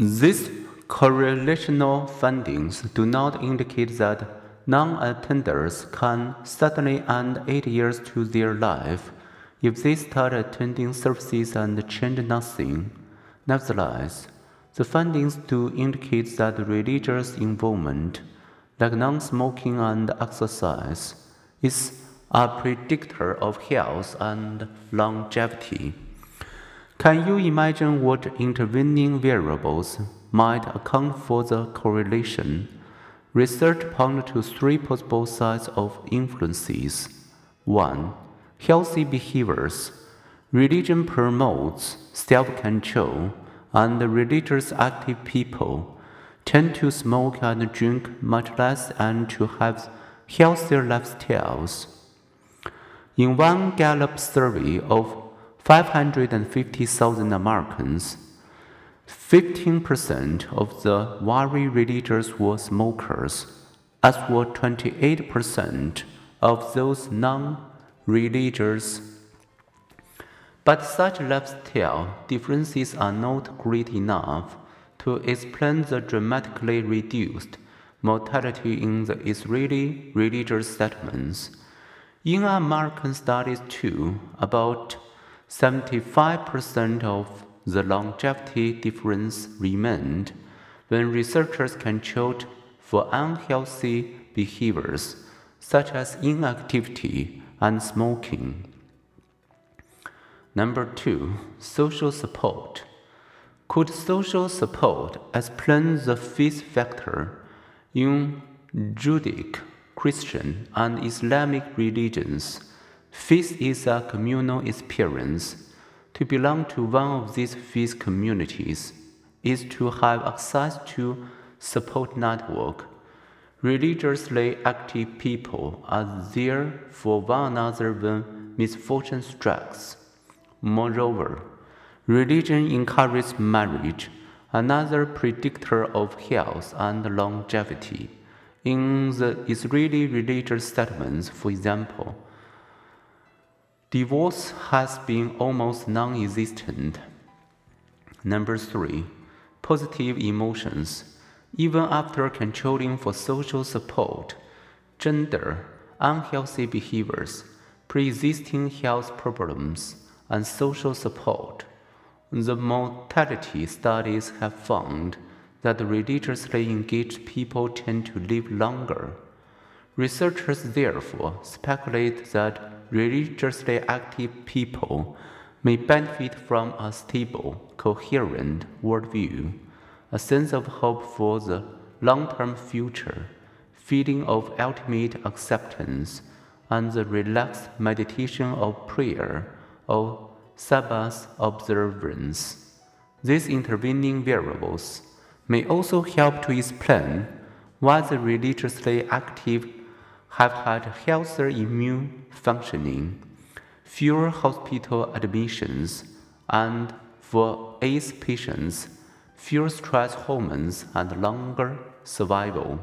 These correlational findings do not indicate that non-attenders can suddenly add eight years to their life if they start attending services and change nothing. Nevertheless, the findings do indicate that religious involvement, like non-smoking and exercise, is a predictor of health and longevity. Can you imagine what intervening variables might account for the correlation? Research points to three possible sides of influences. 1. Healthy behaviors. Religion promotes self control, and religious active people tend to smoke and drink much less and to have healthier lifestyles. In one Gallup survey of 550,000 Americans, 15% of the worry religious were smokers, as were 28% of those non religious. But such lifestyle differences are not great enough to explain the dramatically reduced mortality in the Israeli religious settlements. In American studies, too, about 75% of the longevity difference remained when researchers controlled for unhealthy behaviors such as inactivity and smoking. Number two, social support. Could social support explain the faith factor in Judaic, Christian, and Islamic religions? Faith is a communal experience. To belong to one of these faith communities is to have access to support network Religiously active people are there for one another when misfortune strikes. Moreover, religion encourages marriage, another predictor of health and longevity. In the Israeli religious settlements, for example, divorce has been almost non existent. Number three, positive emotions even after controlling for social support, gender, unhealthy behaviors, pre existing health problems, and social support. The mortality studies have found that religiously engaged people tend to live longer. Researchers therefore speculate that religiously active people may benefit from a stable, coherent worldview a sense of hope for the long term future, feeling of ultimate acceptance, and the relaxed meditation of prayer or Sabbath observance. These intervening variables may also help to explain why the religiously active have had healthier immune functioning, fewer hospital admissions, and for AIDS patients fewer stress hormones, and longer survival.